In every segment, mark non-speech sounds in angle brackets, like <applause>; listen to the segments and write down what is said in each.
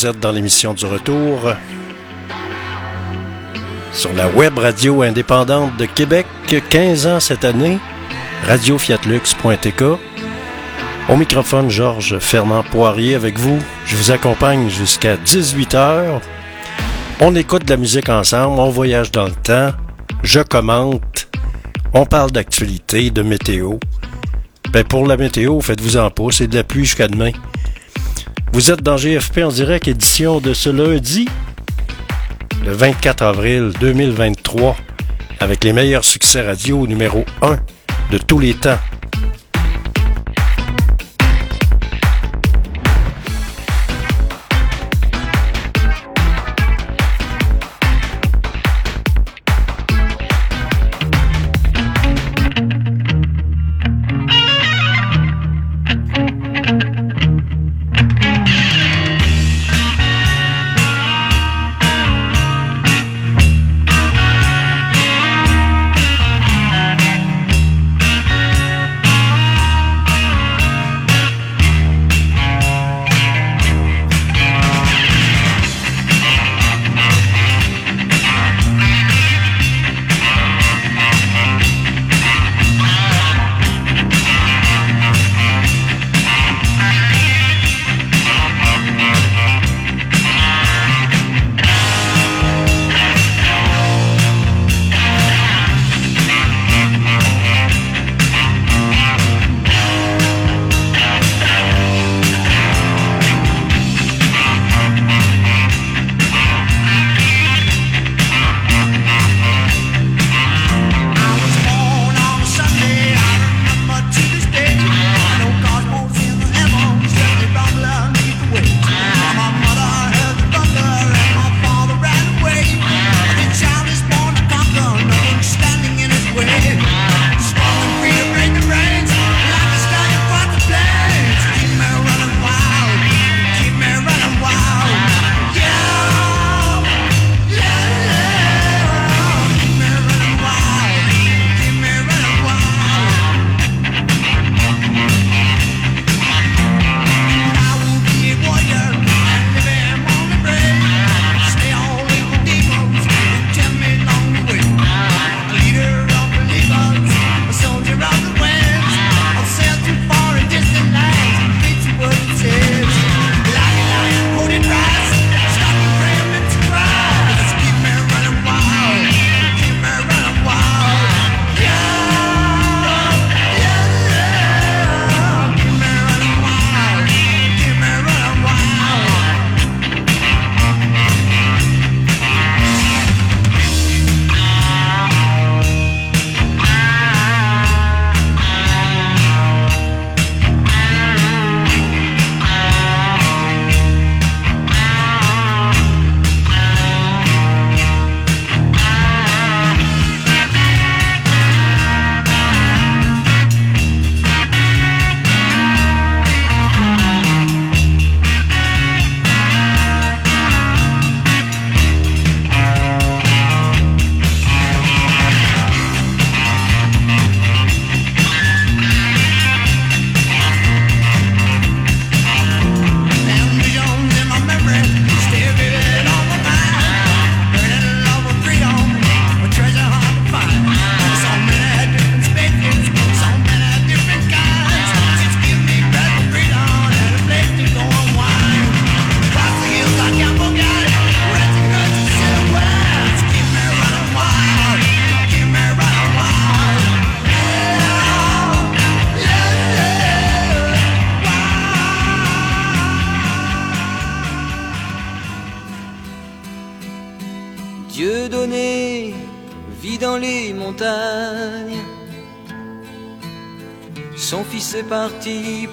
Vous êtes dans l'émission du retour sur la web radio indépendante de Québec, 15 ans cette année, radiofiatlux.tk. Au microphone, Georges Fernand Poirier avec vous. Je vous accompagne jusqu'à 18h. On écoute de la musique ensemble, on voyage dans le temps, je commente, on parle d'actualité, de météo. Ben pour la météo, faites-vous en pas, c'est de la pluie jusqu'à demain. Vous êtes dans GFP en direct, édition de ce lundi, le 24 avril 2023, avec les meilleurs succès radio numéro 1 de tous les temps.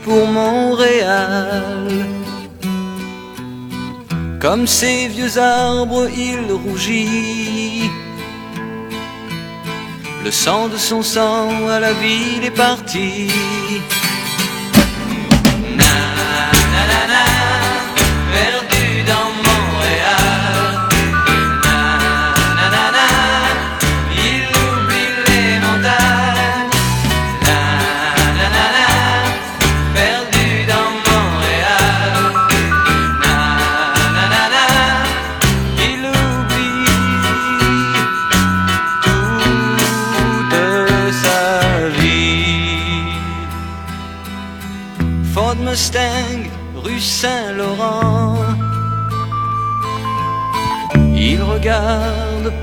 Pour Montréal. Comme ces vieux arbres, il rougit. Le sang de son sang à la ville est parti.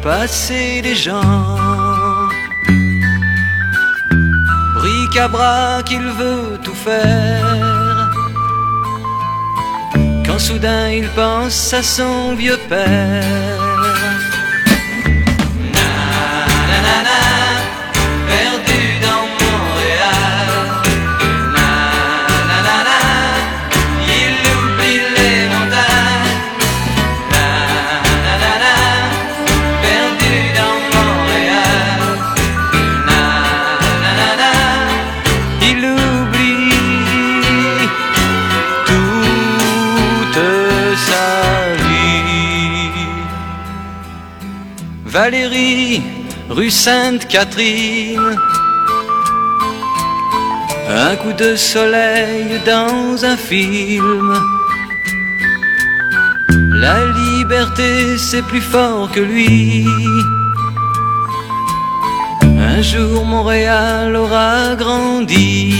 Passer les gens. Bric-à-brac, il veut tout faire. Quand soudain il pense à son vieux père. Sainte-Catherine. Un coup de soleil dans un film. La liberté, c'est plus fort que lui. Un jour, Montréal aura grandi.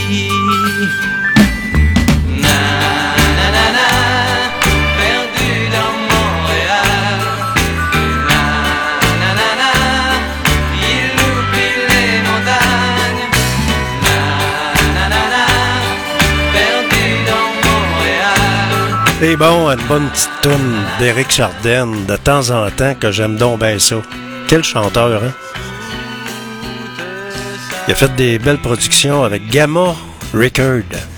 C'est bon, une bonne petite toune d'Éric Chardin, de temps en temps, que j'aime donc bien. Quel chanteur, hein? Il a fait des belles productions avec Gamma Record.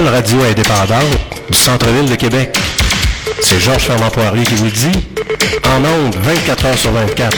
Radio indépendante du centre-ville de Québec. C'est Georges Fernand Poirier qui vous dit. En ondes, 24 heures sur 24.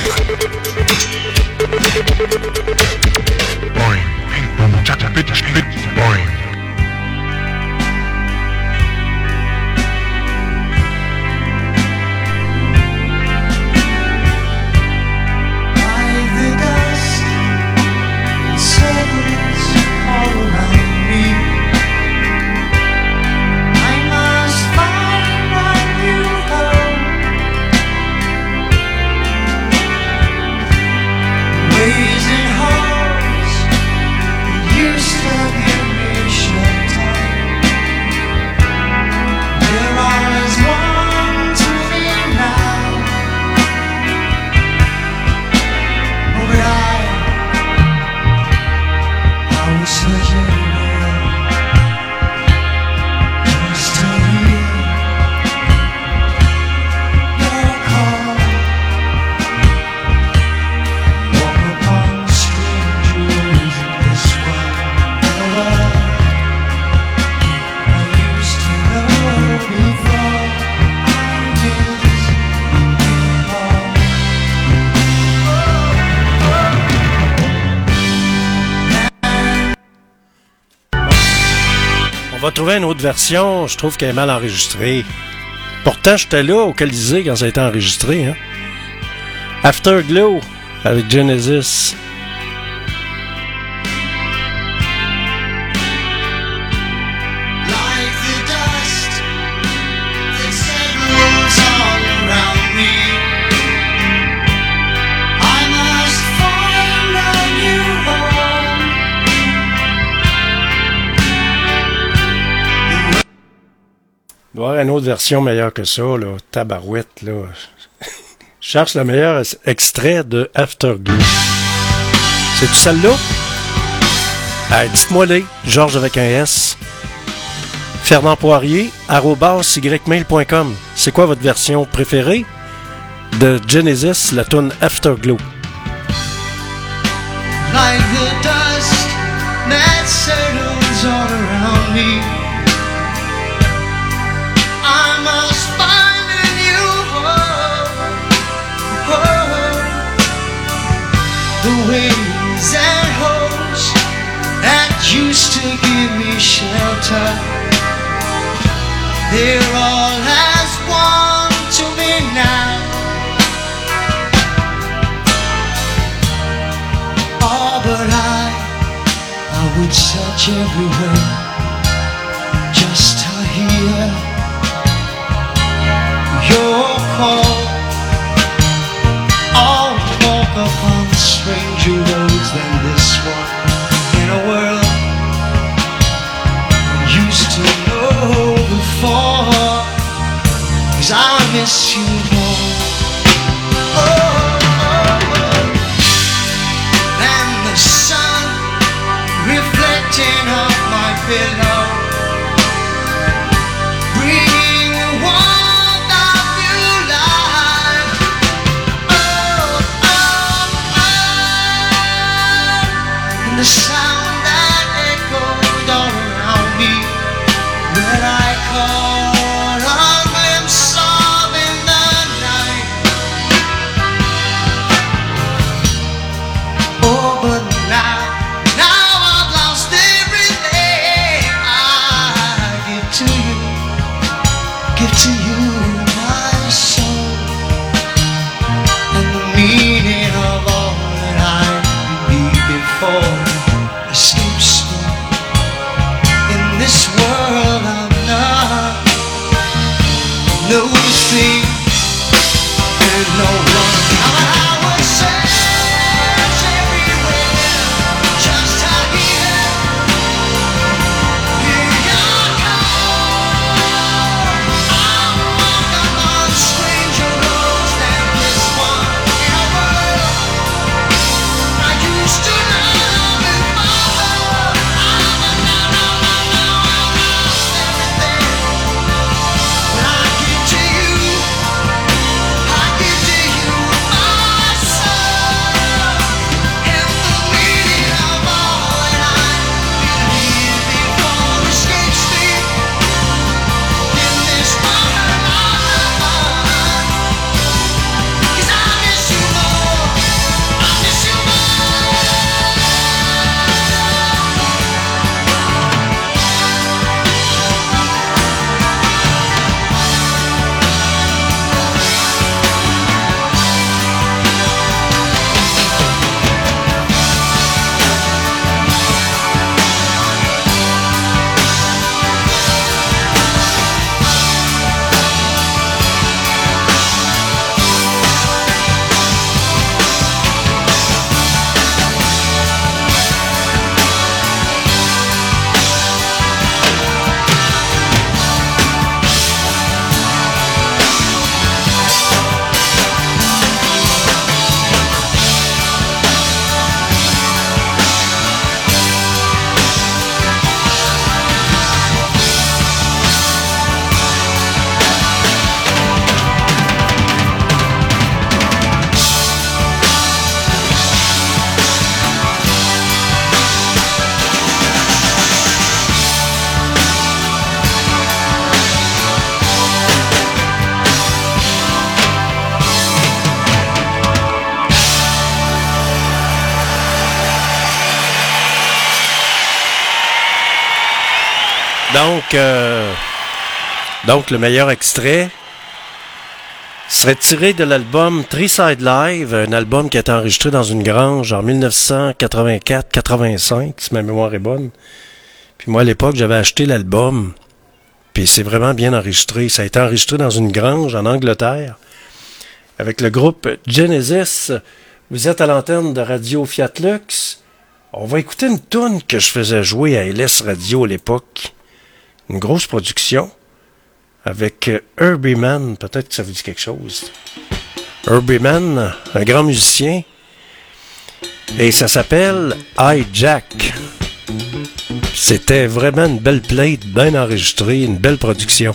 Je trouve qu'elle est mal enregistrée. Pourtant, j'étais là au Colisée quand ça a été enregistré. Hein? Afterglow avec Genesis. Version meilleure que ça, là. Tabarouette, là. <laughs> Cherche le meilleur extrait de Afterglow. C'est-tu celle-là? Dites-moi les, Georges avec un S. Fernand Poirier, ymail.com. C'est quoi votre version préférée de Genesis, la tune Afterglow? The dust that settles all around me. The winds and hopes that used to give me shelter, they're all as one to me now. Oh, but I, I would search everywhere just to hear your call. Stranger roads than this one in a world I used to know before. Cause I miss you Donc, le meilleur extrait serait tiré de l'album Three Side Live, un album qui a été enregistré dans une grange en 1984-85, si ma mémoire est bonne. Puis moi, à l'époque, j'avais acheté l'album, puis c'est vraiment bien enregistré. Ça a été enregistré dans une grange en Angleterre, avec le groupe Genesis. Vous êtes à l'antenne de Radio Fiat Lux. On va écouter une tune que je faisais jouer à LS Radio à l'époque. Une grosse production avec Herbie Man. Peut-être que ça vous dit quelque chose. Herbie Man, un grand musicien. Et ça s'appelle I Jack. C'était vraiment une belle plate, bien enregistrée, une belle production.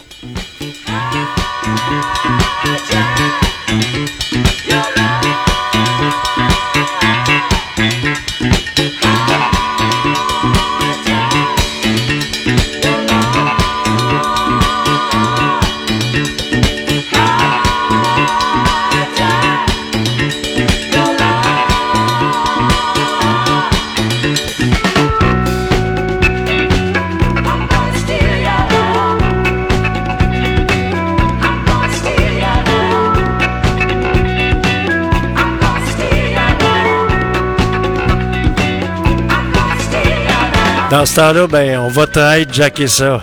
Dans ce temps-là, ben, on va te jacker ça.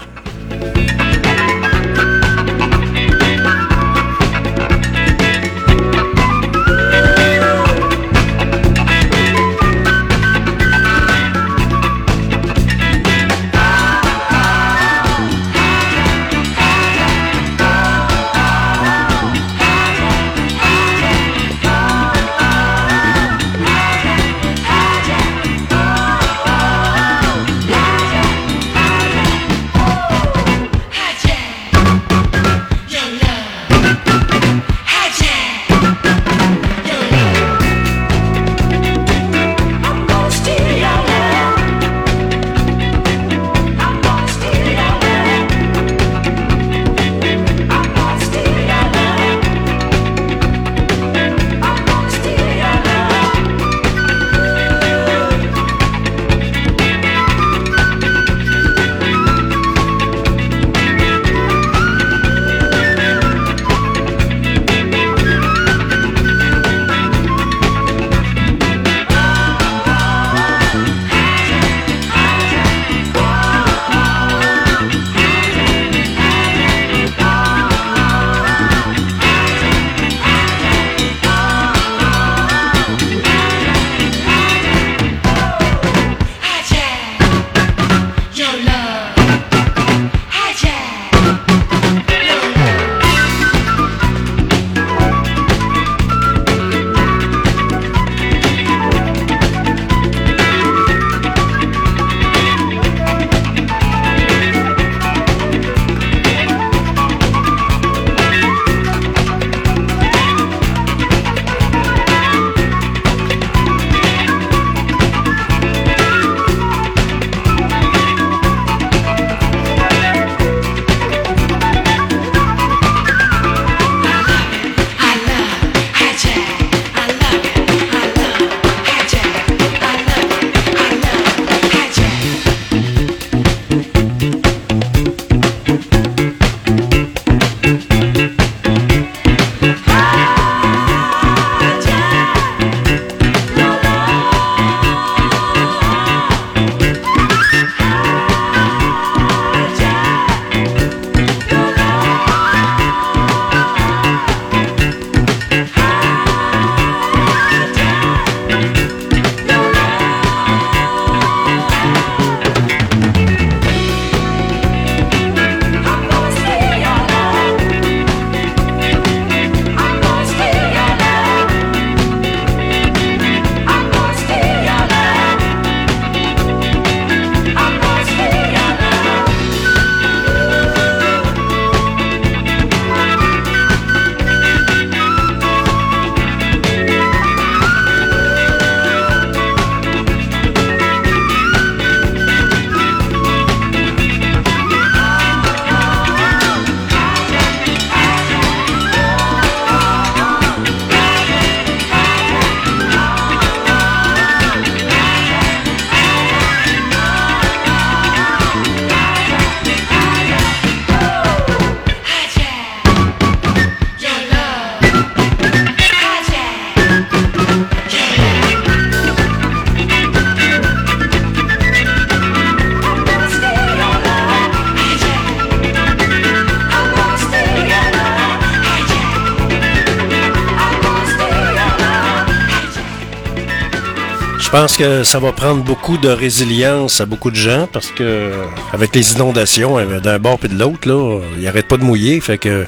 que ça va prendre beaucoup de résilience à beaucoup de gens parce que avec les inondations hein, d'un bord puis de l'autre, là, ils n'arrêtent pas de mouiller. Fait que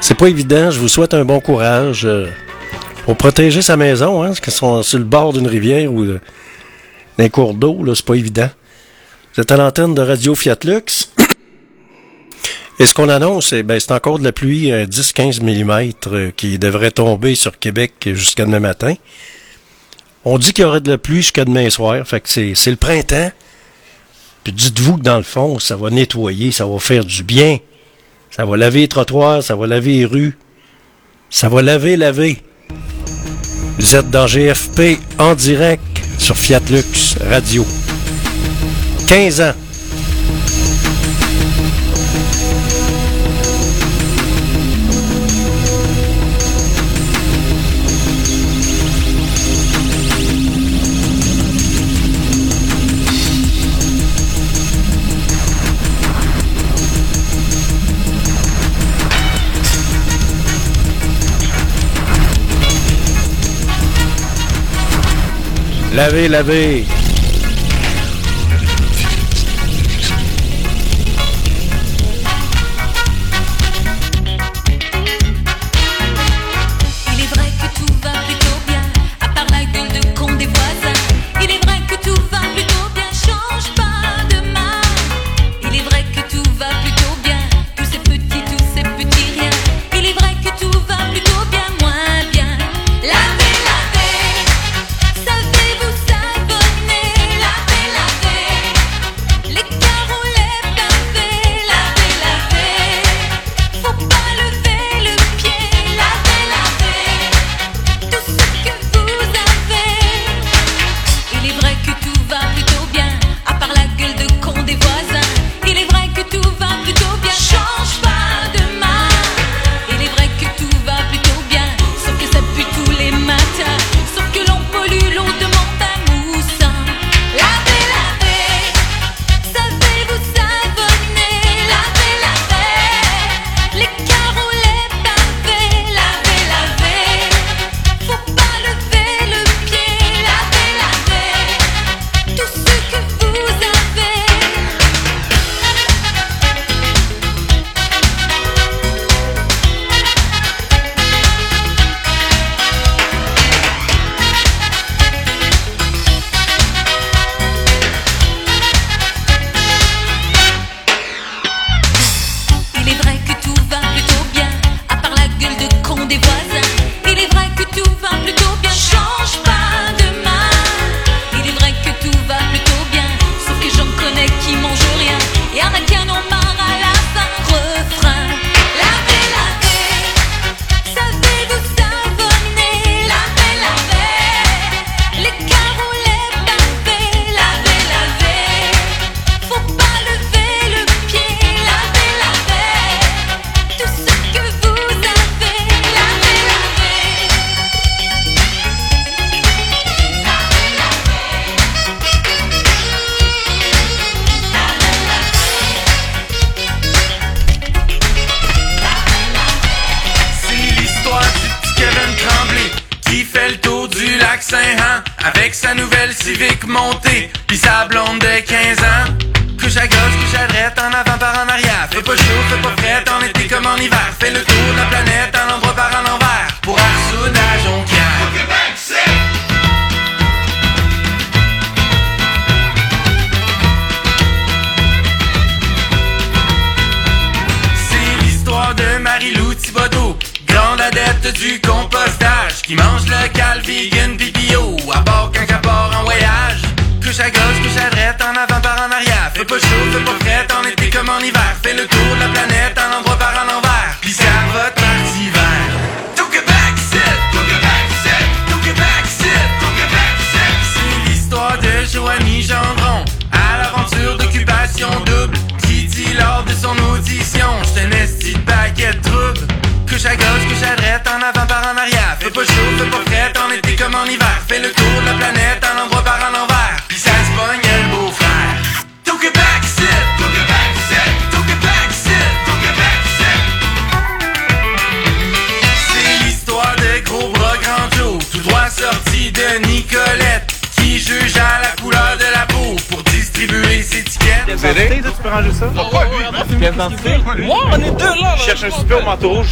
c'est pas évident. Je vous souhaite un bon courage. Euh, pour protéger sa maison, hein, parce qu'ils sont sur le bord d'une rivière ou euh, d'un cours d'eau, là, c'est pas évident. Vous êtes à l'antenne de Radio Fiat Lux. Et ce qu'on annonce, eh ben, c'est encore de la pluie à 10-15 mm qui devrait tomber sur Québec jusqu'à demain matin. On dit qu'il y aurait de la pluie jusqu'à demain soir. Fait que c'est, le printemps. Puis dites-vous que dans le fond, ça va nettoyer, ça va faire du bien. Ça va laver les trottoirs, ça va laver les rues. Ça va laver, laver. Vous êtes dans GFP en direct sur Fiat Lux Radio. 15 ans. Lavez, lavez.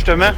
justement.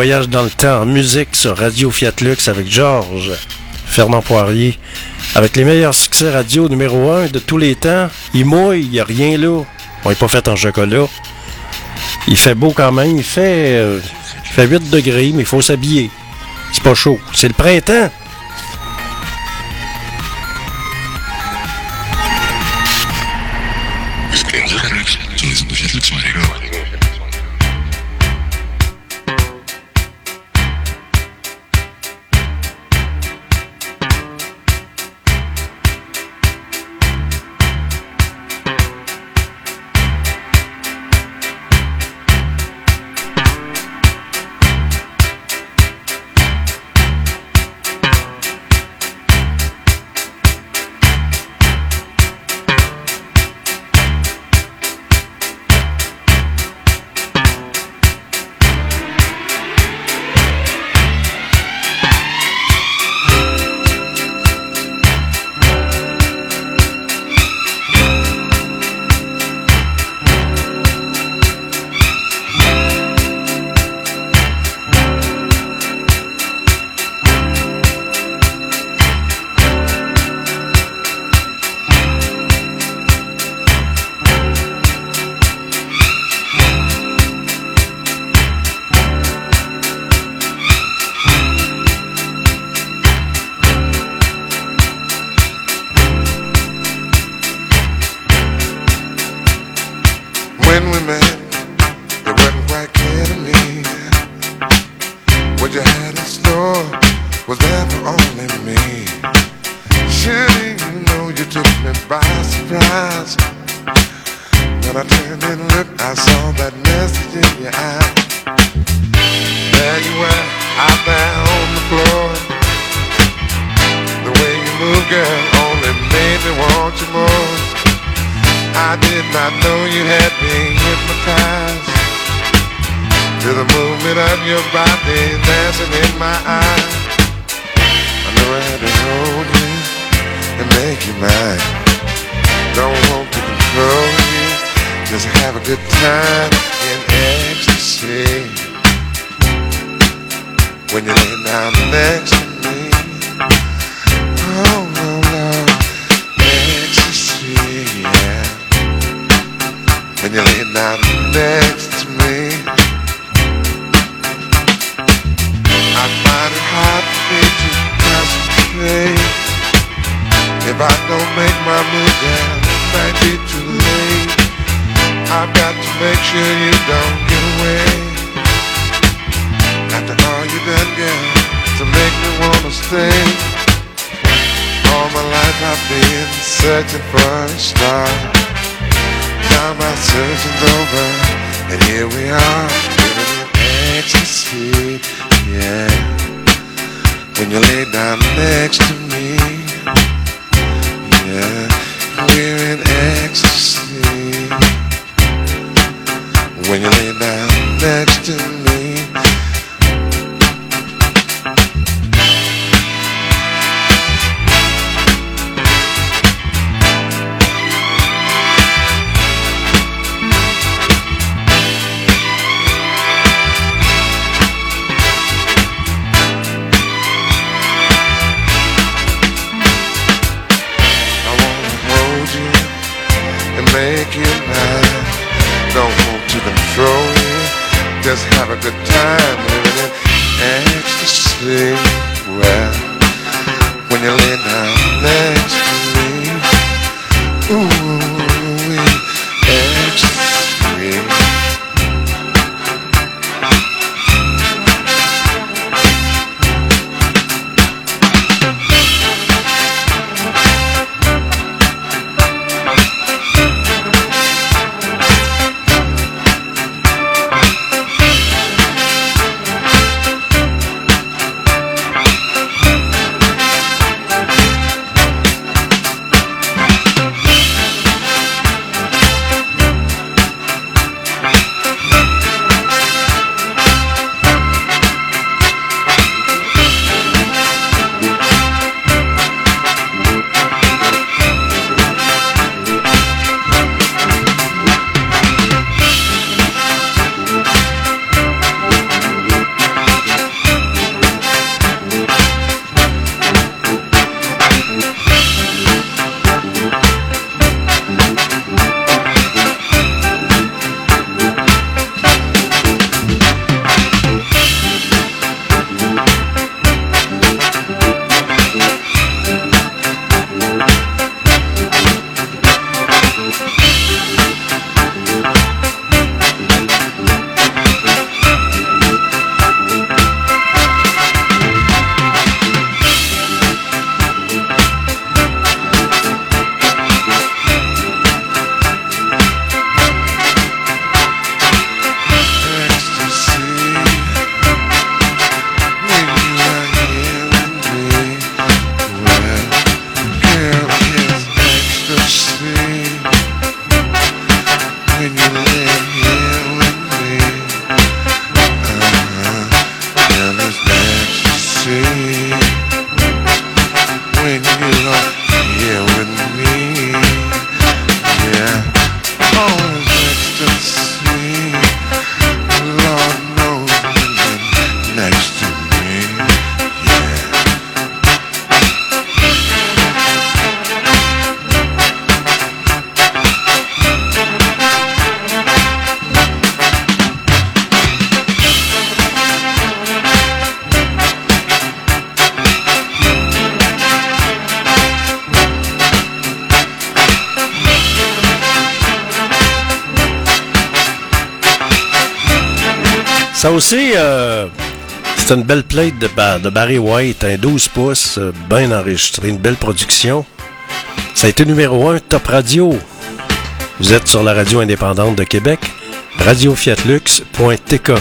voyage dans le temps musique sur Radio Fiat Lux avec Georges Fernand Poirier. Avec les meilleurs succès radio numéro 1 de tous les temps. Il mouille, il n'y a rien là. On n'est pas fait en chocolat. Il fait beau quand même. Il fait, euh, fait 8 degrés, mais il faut s'habiller. C'est pas chaud. C'est le printemps. good time living in ecstasy. Well, when you lay down next Euh, c'est une belle plate de, de, Barry White, un 12 pouces, euh, bien enregistré, une belle production. Ça a été numéro 1 Top Radio. Vous êtes sur la radio indépendante de Québec, radiofiatlux.tk.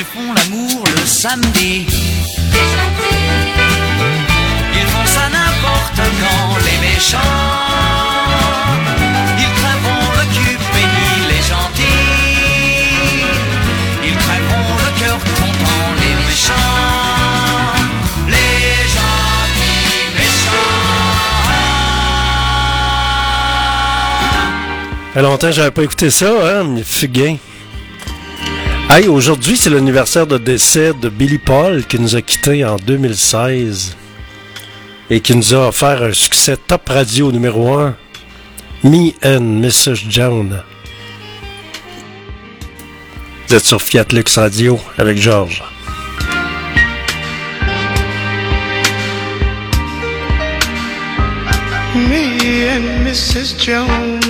Ils font l'amour le samedi. Ils font ça n'importe quand, les méchants. Ils crèveront le cul béni, les gentils. Ils crèveront le cœur content, les méchants. Les gentils méchants. À longtemps, j'avais pas écouté ça, hein, Fugain. Hey, aujourd'hui, c'est l'anniversaire de décès de Billy Paul qui nous a quittés en 2016 et qui nous a offert un succès top radio numéro 1, Me and Mrs. Joan. Vous êtes sur Fiat Lux Radio avec Georges. Me and Mrs. Jones.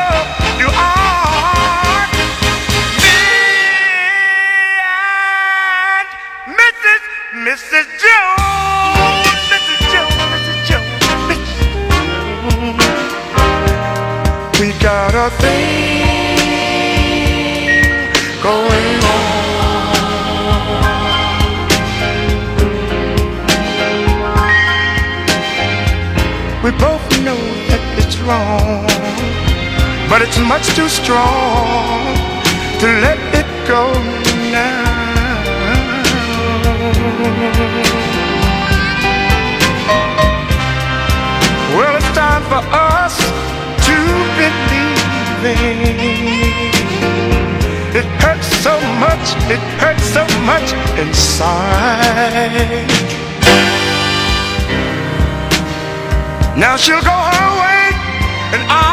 a thing going on. We both know that it's wrong, but it's much too strong to let it go now. Well, it's time for us to believe in. It hurts so much, it hurts so much inside. Now she'll go her way, and I'll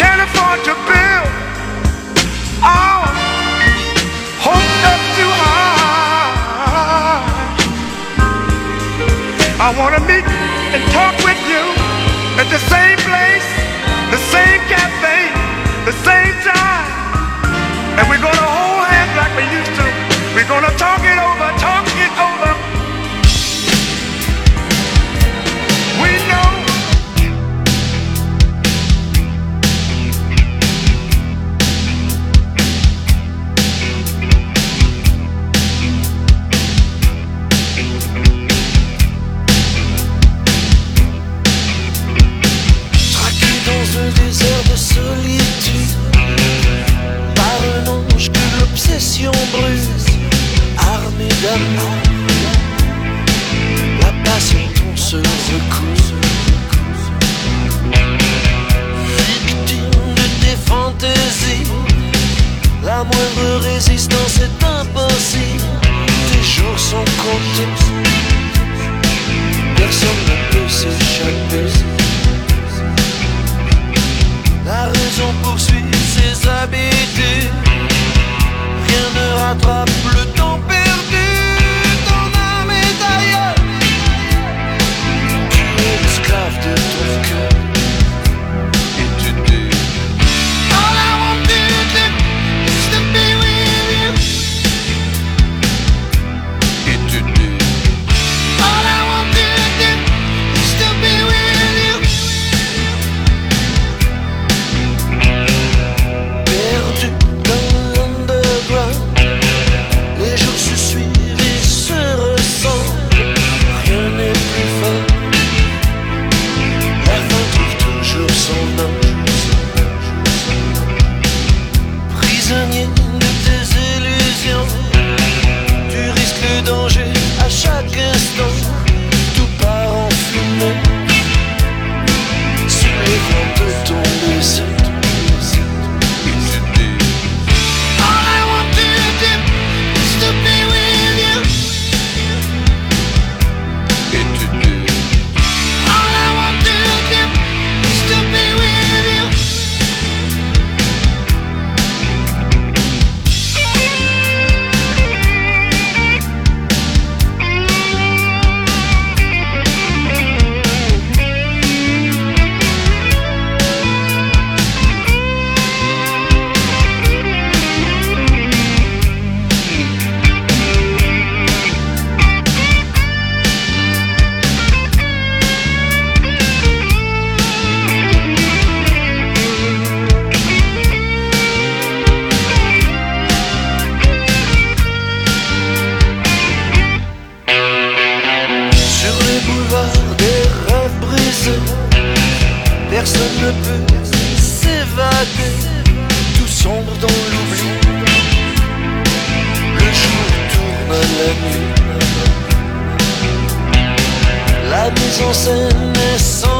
can't afford to build oh, our hopes up too high. I wanna meet and talk with you at the same place, the same peut s'évader, tout sombre dans l'oubli. Le jour tourne la nuit. La mise en scène est sans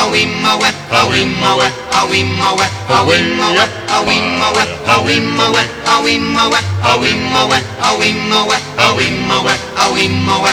awimawe, awimawe, awimawe, awimawe, awimawe, awimawe, awimawe, awimawe, awimawe, awimawe, awimawe, awimawe.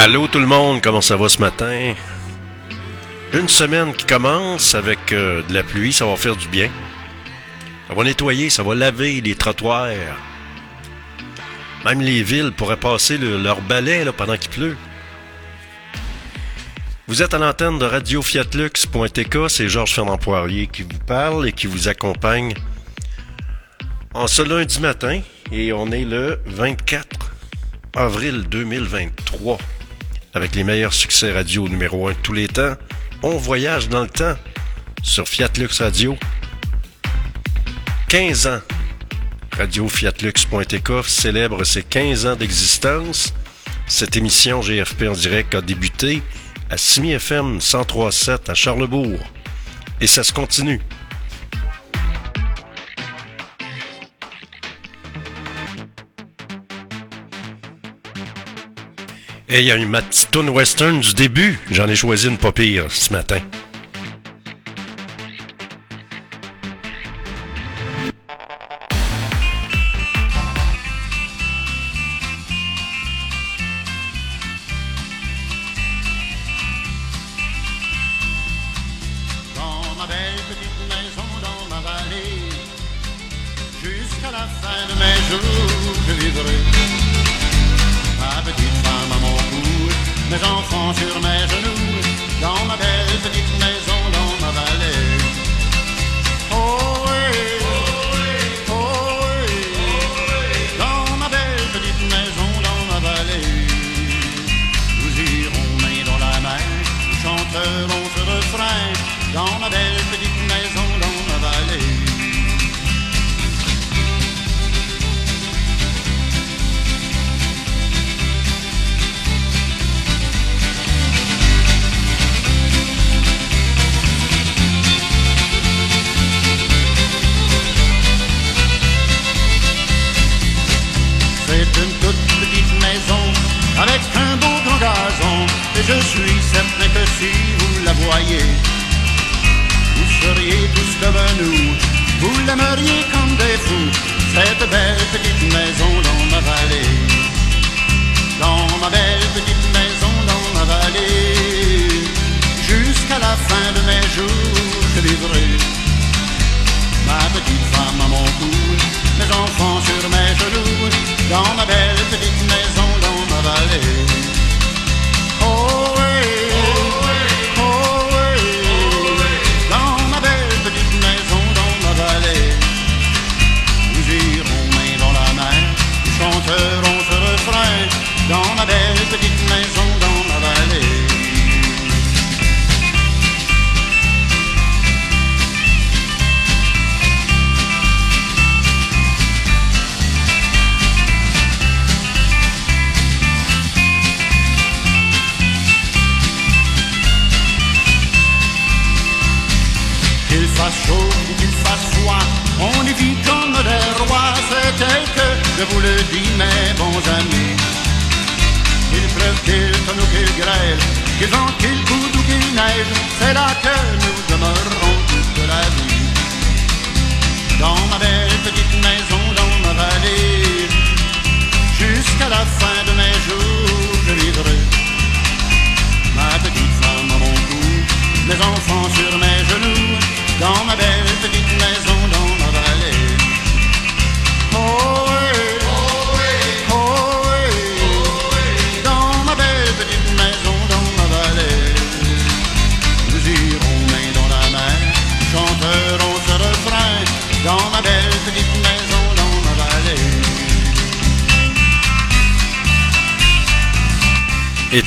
Allô tout le monde, comment ça va ce matin? Une semaine qui commence avec euh, de la pluie, ça va faire du bien. Ça va nettoyer, ça va laver les trottoirs. Même les villes pourraient passer le- leur balai là, pendant qu'il pleut. Vous êtes à l'antenne de Radio Fiatlux.tk, c'est Georges Fernand Poirier qui vous parle et qui vous accompagne en ce lundi matin. Et on est le 24 avril 2023 avec les meilleurs succès radio numéro 1 de tous les temps. On voyage dans le temps sur Fiat Lux Radio. 15 ans. Radio Fiatlux.tk célèbre ses 15 ans d'existence. Cette émission GFP en direct a débuté à Simi FM 103.7 à Charlebourg. Et ça se continue. Et il y a une ma petite western du début. J'en ai choisi une pas pire ce matin.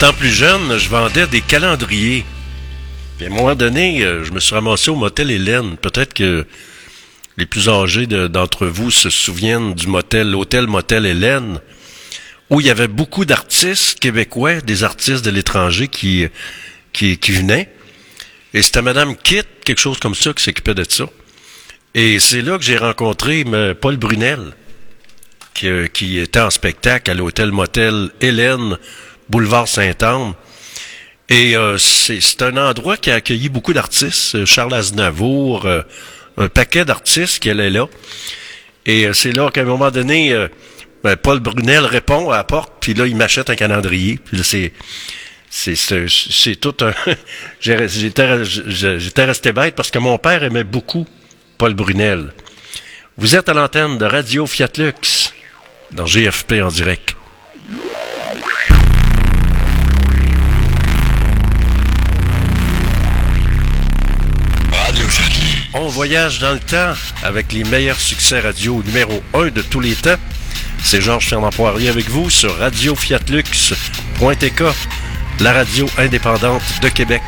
Étant plus jeune, je vendais des calendriers. Puis à un moment donné, euh, je me suis ramassé au motel Hélène. Peut-être que les plus âgés de- d'entre vous se souviennent du motel, l'hôtel motel Hélène, où il y avait beaucoup d'artistes québécois, des artistes de l'étranger qui, qui, qui venaient. Et c'était Madame Kit, quelque chose comme ça, qui s'occupait de ça. Et c'est là que j'ai rencontré euh, Paul Brunel, qui, euh, qui était en spectacle à l'hôtel motel Hélène, boulevard Saint-Anne. Et euh, c'est un endroit qui a accueilli beaucoup d'artistes. Euh, Charles Aznavour, euh, un paquet d'artistes qui allaient là. Et c'est là qu'à un moment donné, ben, Paul Brunel répond à la porte, puis là, il m'achète un calendrier. Puis là, c'est... C'est, tout un... <laughs> J'étais j'étais resté bête parce que mon père aimait beaucoup Paul Brunel. Vous êtes à l'antenne de Radio Fiat Lux, dans GFP en direct. On voyage dans le temps avec les meilleurs succès radio numéro 1 de tous les temps. C'est Georges Fernand Poirier avec vous sur Radio Fiatlux.tk, la radio indépendante de Québec.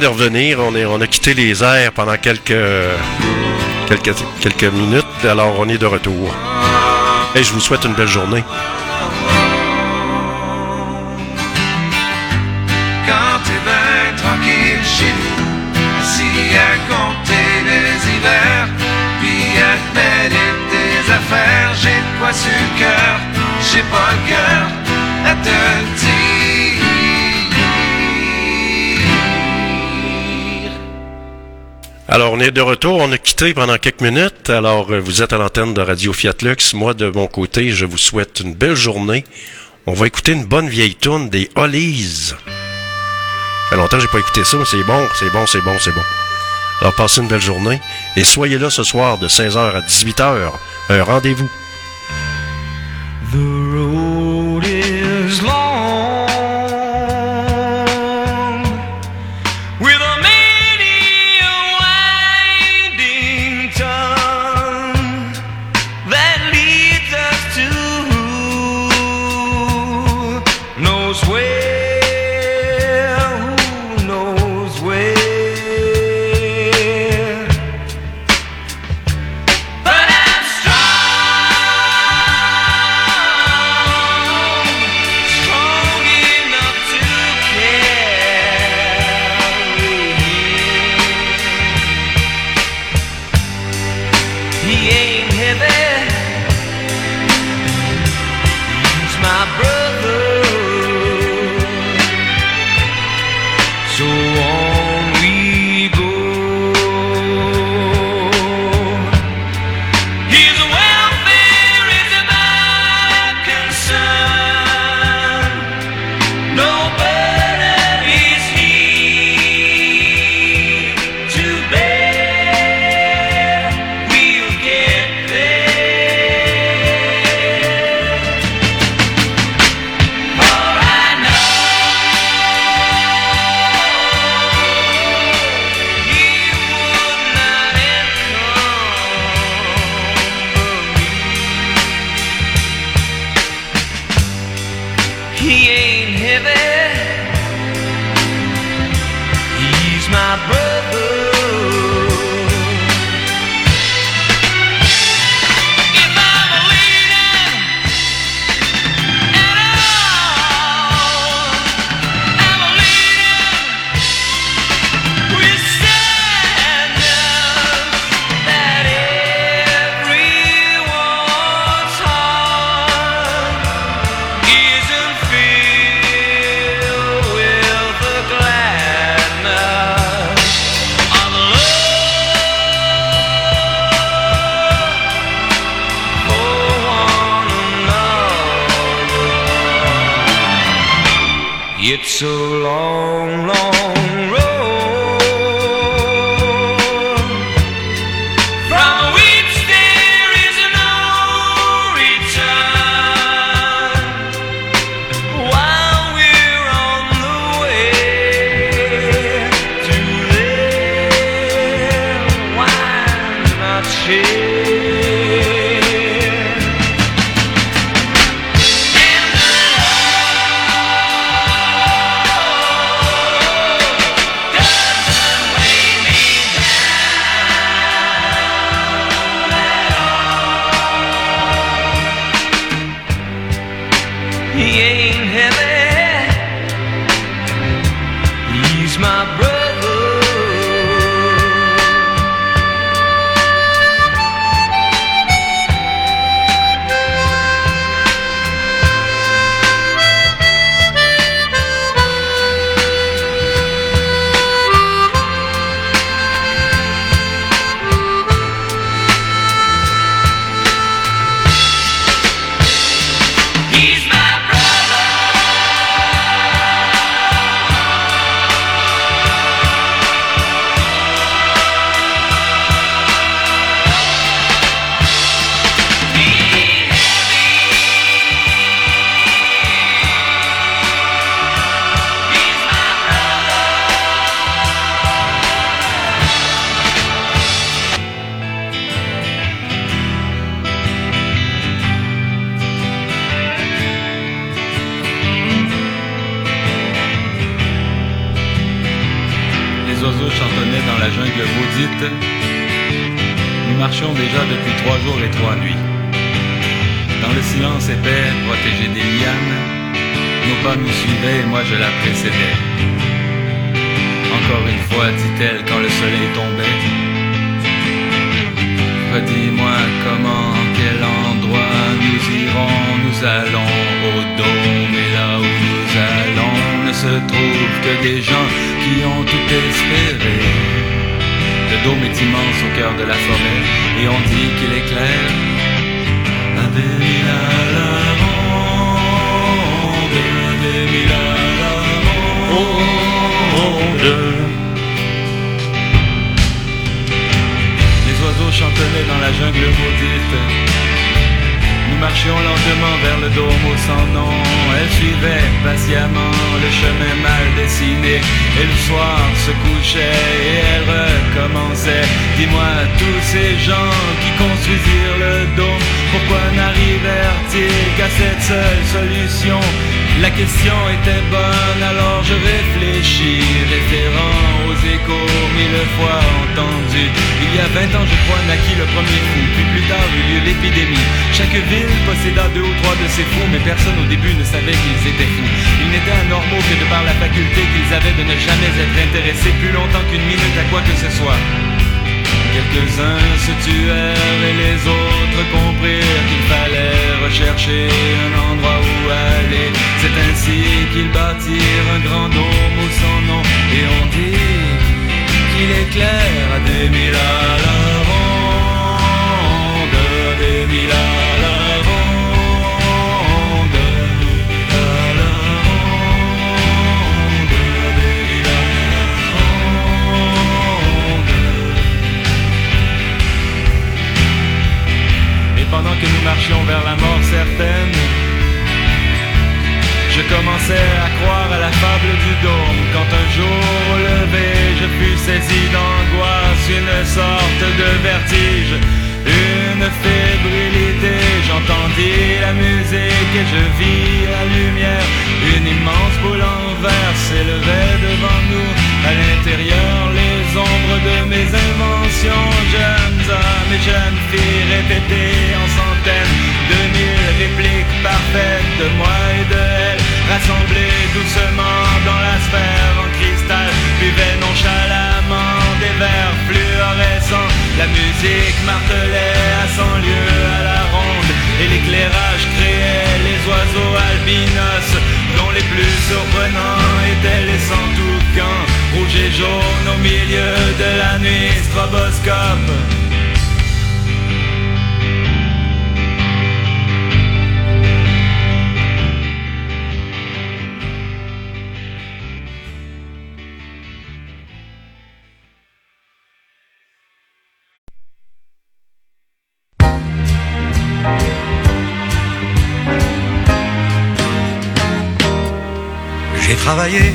De revenir. On, est, on a quitté les airs pendant quelques, quelques, quelques minutes. Alors, on est de retour. Et je vous souhaite une belle journée. Quand t'es bien tranquille chez vous, si à compter les hivers, puis à te tes affaires, j'ai de quoi sur le cœur, j'ai pas le cœur à te Alors, on est de retour. On a quitté pendant quelques minutes. Alors, euh, vous êtes à l'antenne de Radio Fiat Lux. Moi, de mon côté, je vous souhaite une belle journée. On va écouter une bonne vieille tourne des Hollies. Ça fait longtemps que j'ai pas écouté ça, mais c'est bon, c'est bon, c'est bon, c'est bon. Alors, passez une belle journée. Et soyez là ce soir de 16h à 18h. Un rendez-vous. Et moi je la précédais. Encore une fois, dit-elle quand le soleil tombait. Redis-moi comment, quel endroit nous irons, nous allons au dôme et là où nous allons ne se trouve que des gens qui ont tout espéré. Le dôme est immense au cœur de la forêt et on dit qu'il est clair. Les oiseaux chantonnaient dans la jungle maudite. Nous marchions lentement vers le dôme au sans nom. Elle suivait patiemment le chemin mal dessiné. Et le soir se couchait et elle recommençait. Dis-moi, tous ces gens qui construisirent le dôme, pourquoi n'arrivèrent-ils qu'à cette seule solution? La question était bonne, alors je réfléchis, référant aux échos mille fois entendus. Il y a 20 ans, je crois, naquit le premier fou, puis plus tard eut lieu l'épidémie. Chaque ville posséda deux ou trois de ces fous, mais personne au début ne savait qu'ils étaient fous. Ils n'étaient anormaux que de par la faculté qu'ils avaient de ne jamais être intéressés plus longtemps qu'une minute à quoi que ce soit. Quelques-uns se tuèrent et les autres comprirent qu'il fallait rechercher un endroit où aller. C'est ainsi qu'ils bâtirent un grand dôme au son nom et on dit qu'il éclaire à des mille à la ronde, des mille pendant que nous marchions vers la mort certaine, je commençais à croire à la fable du dôme. Quand un jour au lever je fus saisi d'angoisse Une sorte de vertige, une fébrilité. J'entendis la musique et je vis la lumière. Une immense boule en verre s'élevait devant nous. À l'intérieur les ombres de mes inventions Jeunes hommes et jeunes filles répétées en centaines De mille répliques parfaites de moi et de elle Rassemblés doucement dans la sphère en cristal Buvaient nonchalamment des verres fluorescents. La musique martelait à cent lieues à la ronde Et l'éclairage créait les oiseaux albinos Dont les plus surprenants étaient les sans-toucans Rouge et jaune au milieu de la nuit stroboscope Travaillé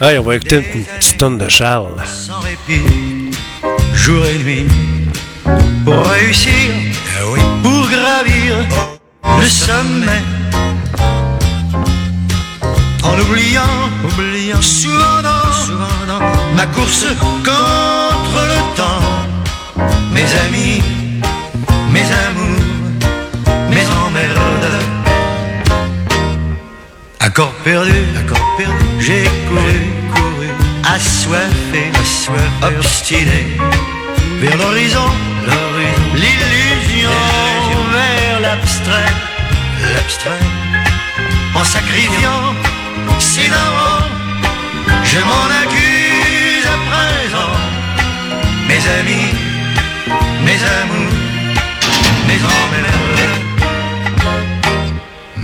Hey, on va écouter une petite tonne de Charles. sans répit, jour et nuit, pour réussir, pour gravir le sommet. En oubliant, oubliant souvent dans, souvent dans ma course contre le temps, mes amis, mes amours, mes emmerdes. Accord perdu, accord perdu, j'ai couru, couru, assoiffé, assoiffé, obstiné, vers l'horizon, l'horizon, l'illusion, vers l'abstrait, l'abstrait, en sacrifiant si je m'en accuse à présent, mes amis, mes amours, mes emmerdes.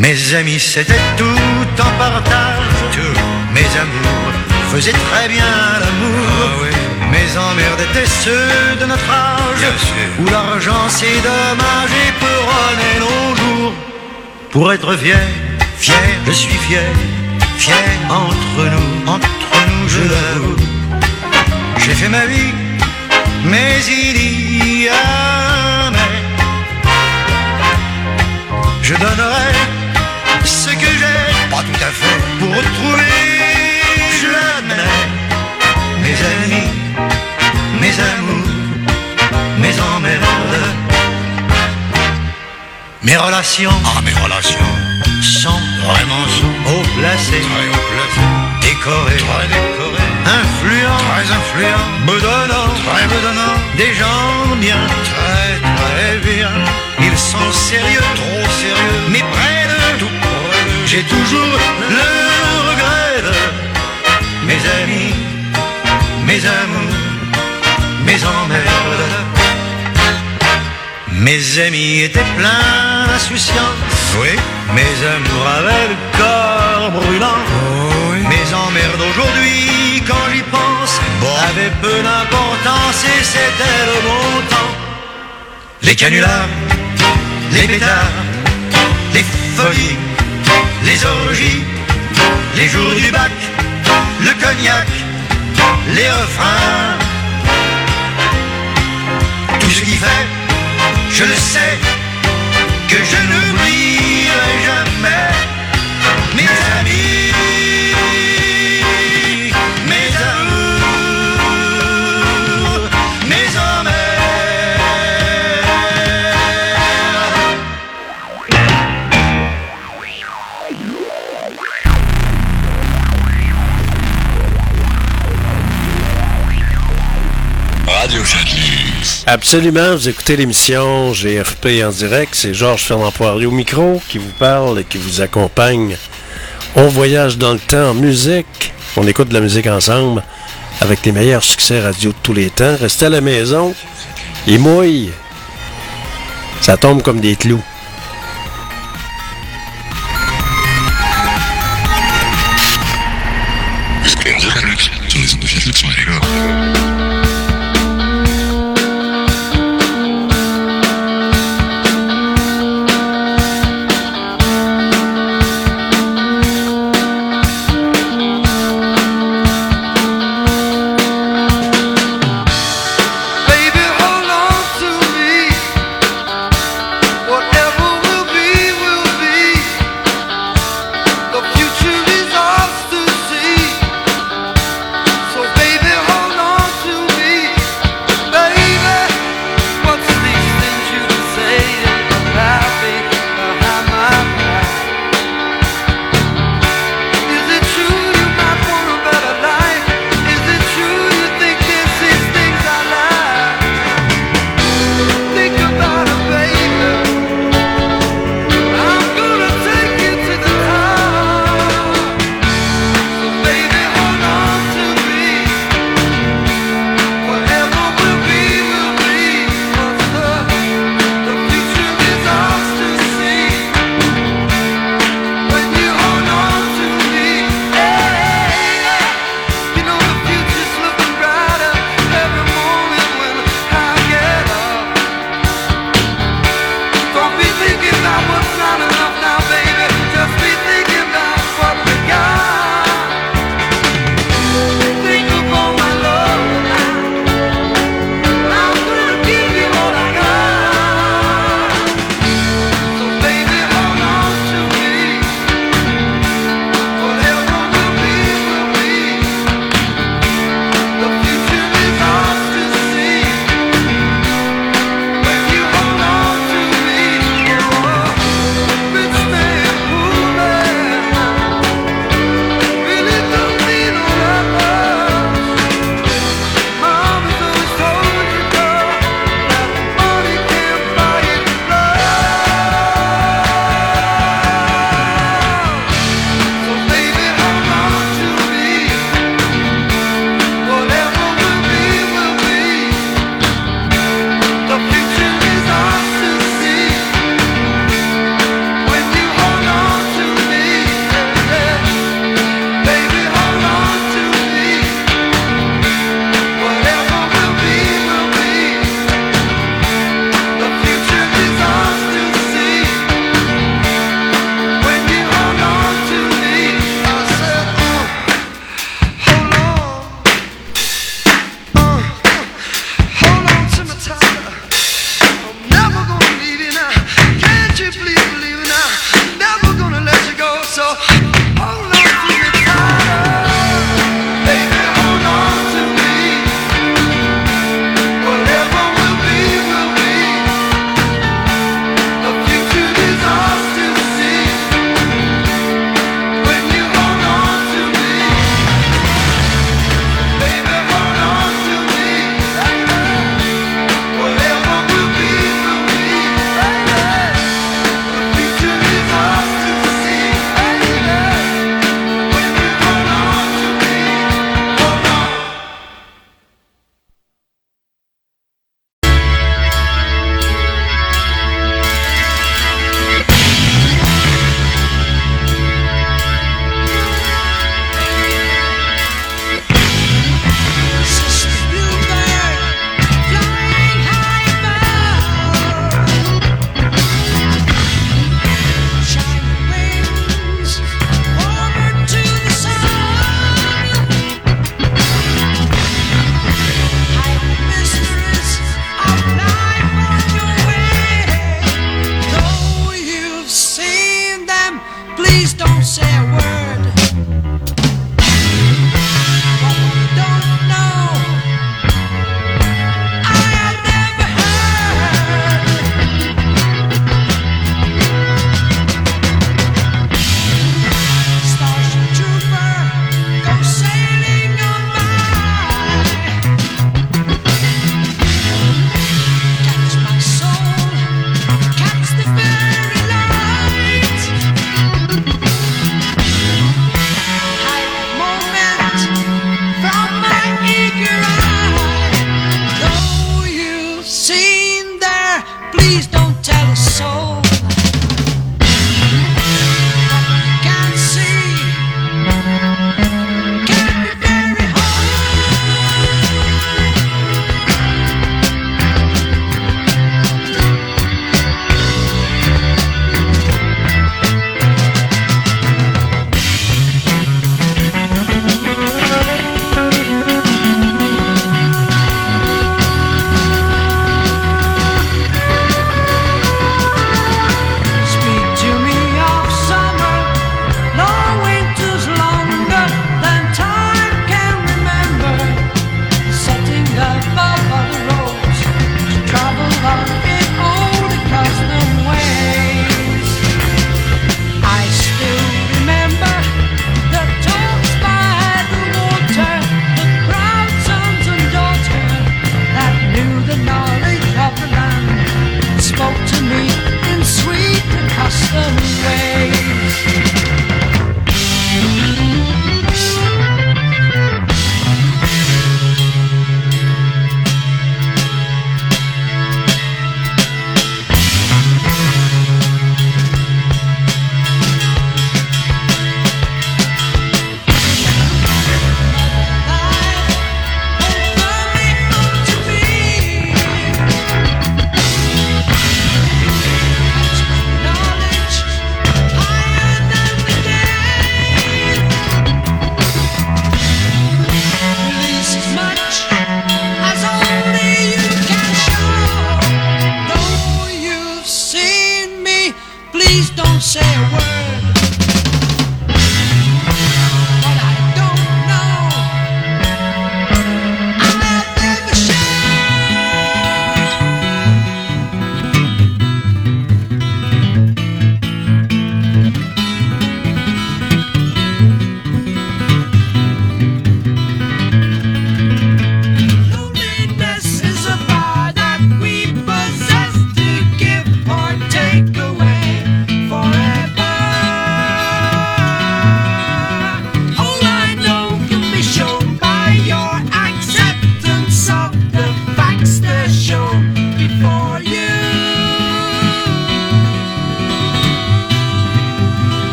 Mes amis, c'était tout en partage. Mes amours faisaient très bien l'amour. Mes emmerdes étaient ceux de notre âge. Où l'argent, c'est dommage et peuronnait nos jours. Pour être fier, fier, je suis fier. Fier entre nous, entre nous, je l'avoue. J'ai fait ma vie, mais il y a mais. Je donnerai pour retrouver jamais mes amis, mes amours, mes emmerdes, mes relations. Ah, mes relations. Sont vraiment sont haut placés, très haut placés, décorés, très décorés, influents, très influents, me donnant, très me donnant, des gens bien, très très bien. Ils sont sérieux, trop sérieux, mais prêts j'ai toujours le regret de mes amis, mes amours, mes emmerdes. Mes amis étaient pleins d'insouciance, Oui, mes amours avaient le corps brûlant. oui, Mes emmerdes aujourd'hui, quand j'y pense, avaient peu d'importance et c'était le bon temps. Les canulars, les pétards, les folies, les orgies, les jours du bac, le cognac, les refrains. Tout ce qui fait, je le sais, que je n'oublierai jamais mes amis, Absolument, vous écoutez l'émission GFP en direct. C'est Georges Fernand Poirier au micro qui vous parle et qui vous accompagne. On voyage dans le temps en musique. On écoute de la musique ensemble avec les meilleurs succès radio de tous les temps. Restez à la maison. Il mouille. Ça tombe comme des clous.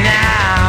now.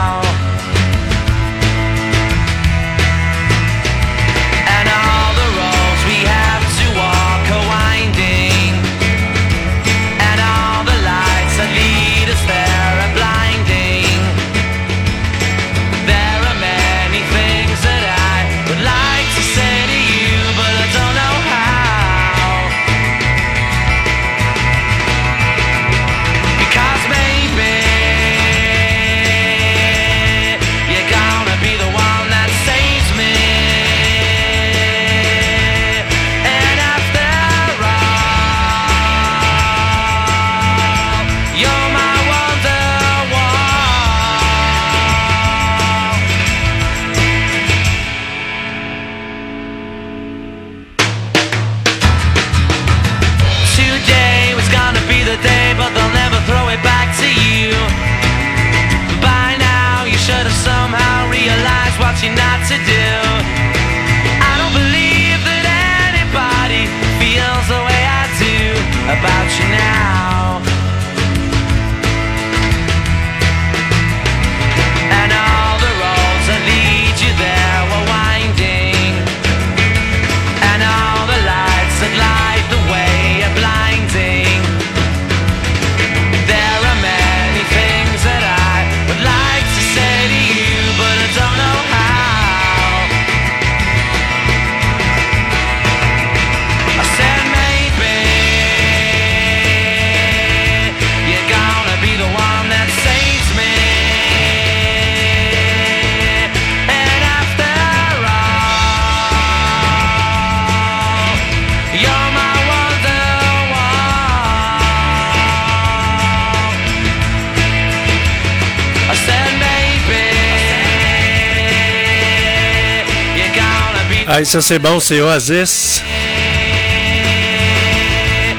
Hey, ça c'est bon, c'est Oasis.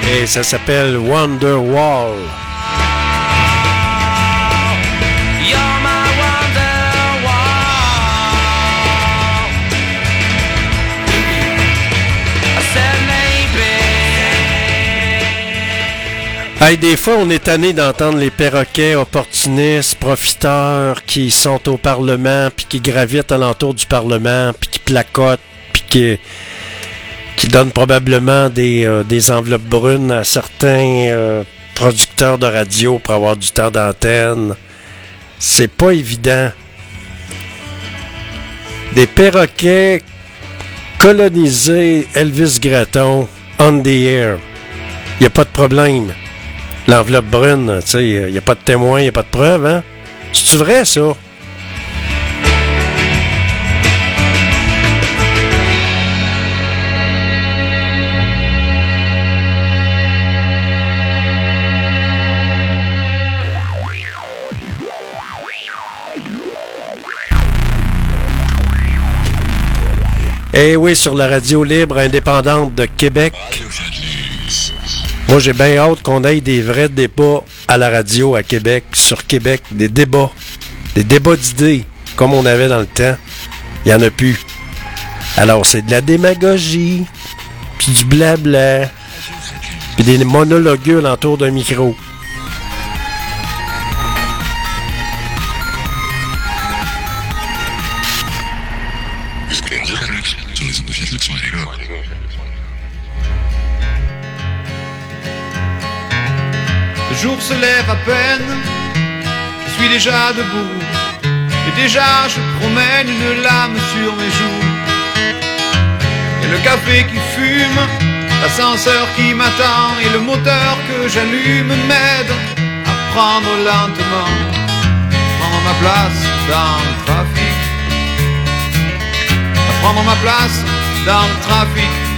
Et ça s'appelle Wonderwall. Hey, des fois, on est tanné d'entendre les perroquets opportunistes, profiteurs, qui sont au Parlement, puis qui gravitent alentour du Parlement, puis qui placotent, qui, donnent probablement des, euh, des enveloppes brunes à certains euh, producteurs de radio pour avoir du temps d'antenne. C'est pas évident. Des perroquets colonisés Elvis Gratton on the air. Il a pas de problème. L'enveloppe brune, tu sais, il n'y a pas de témoin, il n'y a pas de preuve, hein? C'est-tu vrai, ça? Eh oui, sur la radio libre indépendante de Québec. Moi, j'ai bien hâte qu'on ait des vrais débats à la radio à Québec, sur Québec, des débats, des débats d'idées, comme on avait dans le temps. Il n'y en a plus. Alors, c'est de la démagogie, puis du blabla, puis des monologues autour d'un micro. Jour se lève à peine, je suis déjà debout. Et déjà je promène une lame sur mes joues. Et le café qui fume, l'ascenseur qui m'attend et le moteur que j'allume m'aide à prendre lentement, prendre ma place dans le trafic. À prendre ma place dans le trafic.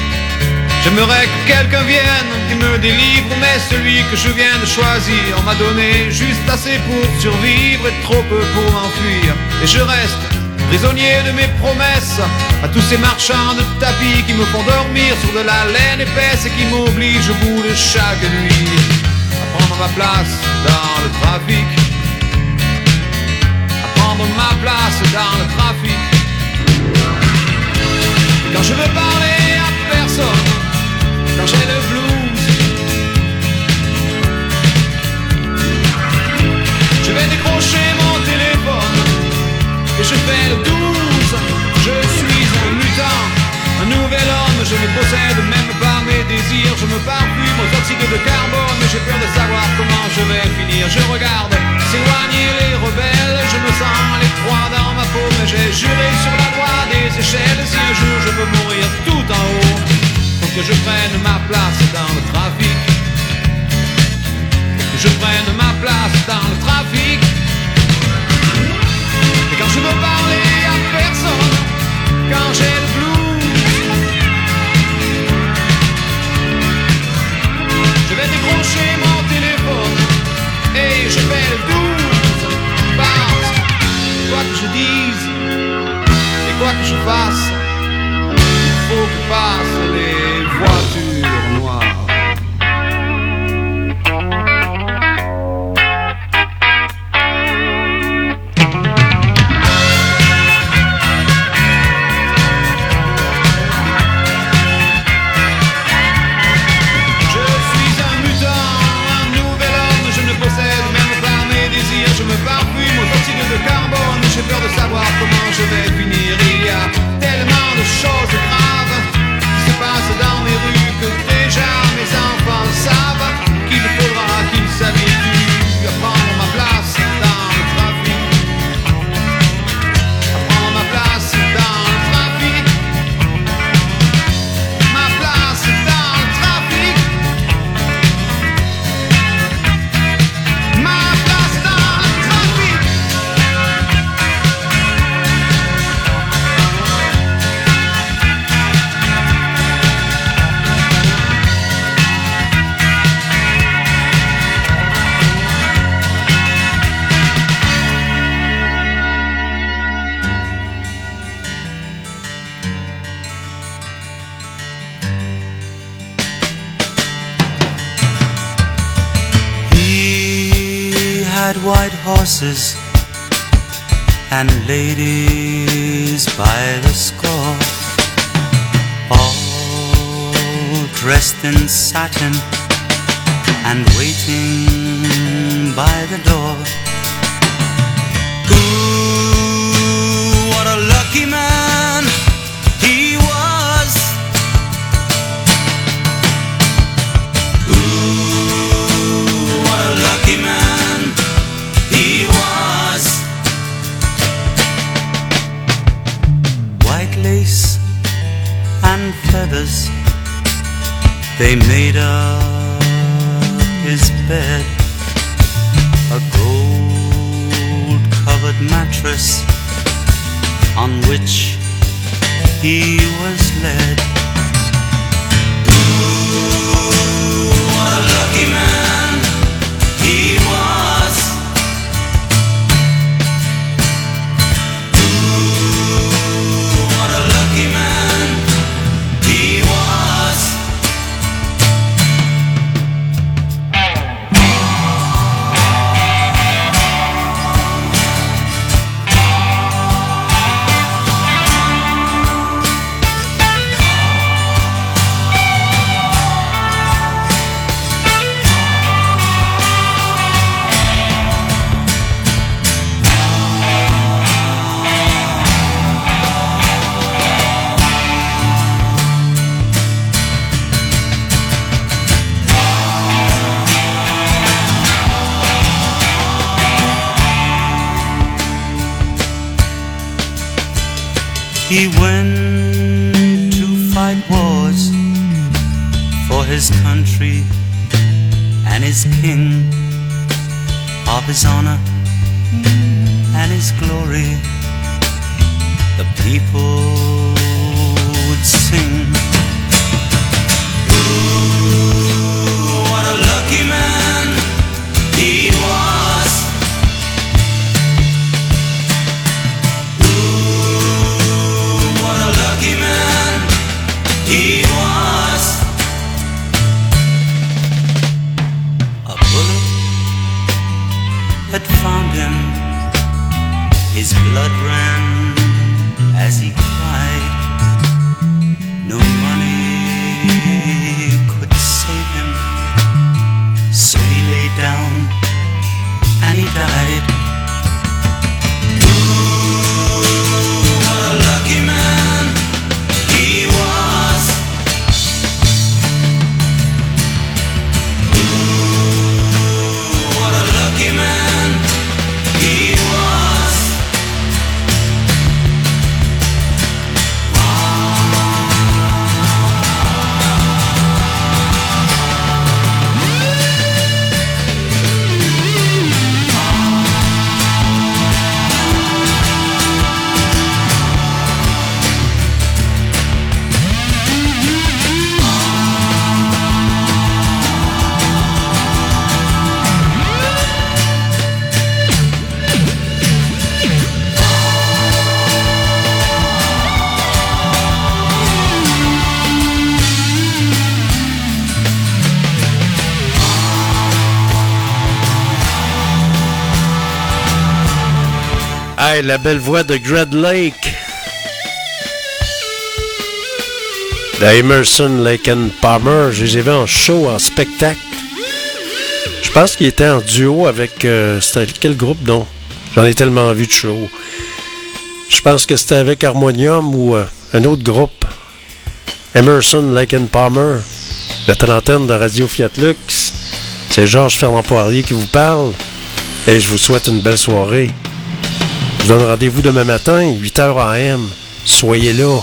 J'aimerais que quelqu'un vienne et me délivre, mais celui que je viens de choisir m'a donné juste assez pour survivre et trop peu pour m'enfuir. Et je reste prisonnier de mes promesses à tous ces marchands de tapis qui me font dormir sur de la laine épaisse et qui m'obligent au bout de chaque nuit à prendre ma place dans le trafic. À prendre ma place dans le trafic. Et quand je veux parler à personne, quand j'ai le blues, je vais décrocher mon téléphone et je fais le 12. Je suis un mutant, un nouvel homme, je ne possède même pas mes désirs. Je me parfume aux oxydes de carbone, mais j'ai peur de savoir comment je vais finir. Je regarde s'éloigner les rebelles, je me sens les trois dans ma peau, mais j'ai juré sur la loi des échelles. Si un jour je veux mourir tout en haut, que je prenne ma place dans le trafic. Que je prenne ma place dans le trafic. Et quand je veux parler à personne, quand j'ai le blues, je vais décrocher mon téléphone et je fais le 12. Parce quoi que je dise et quoi que je fasse, il faut que passent his glory, the people would sing. Ooh. La belle voix de Grad Lake. Emerson, Lake and Palmer. Je les ai vus en show, en spectacle. Je pense qu'ils étaient en duo avec. Euh, c'était quel groupe, non? J'en ai tellement vu de show. Je pense que c'était avec Harmonium ou euh, un autre groupe. Emerson, Lake and Palmer. La trentaine de Radio Fiat Lux. C'est Georges Fernand Poirier qui vous parle. Et je vous souhaite une belle soirée vous donne rendez-vous demain matin, 8h AM. Soyez là.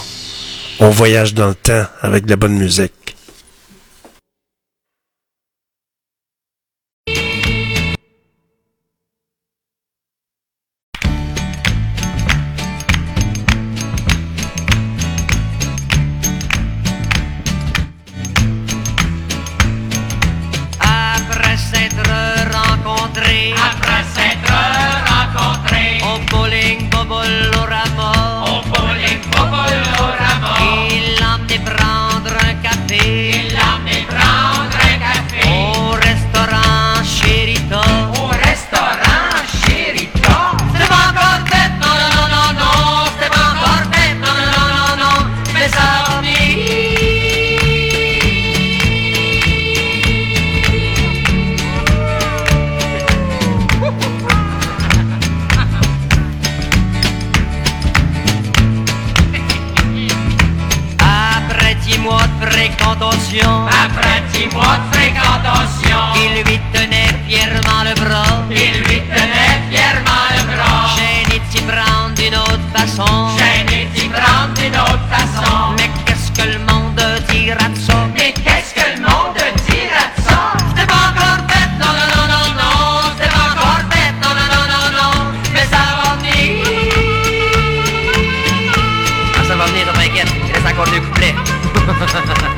On voyage dans le temps avec de la bonne musique. agora o nego. <laughs>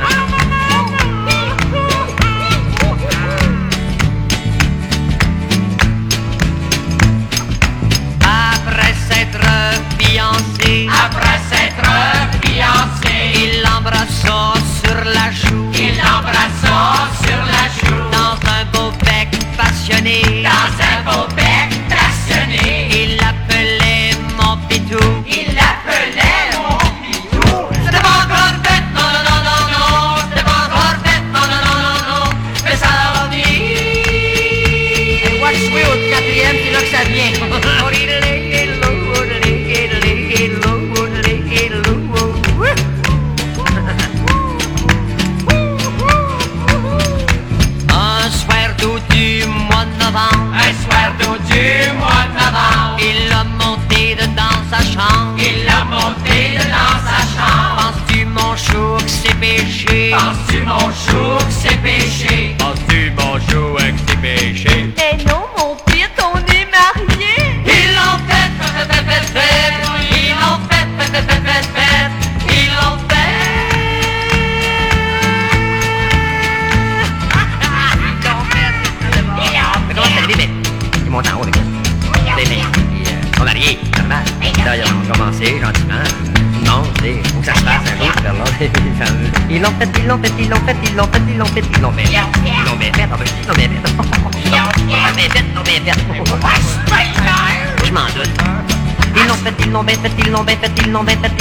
no me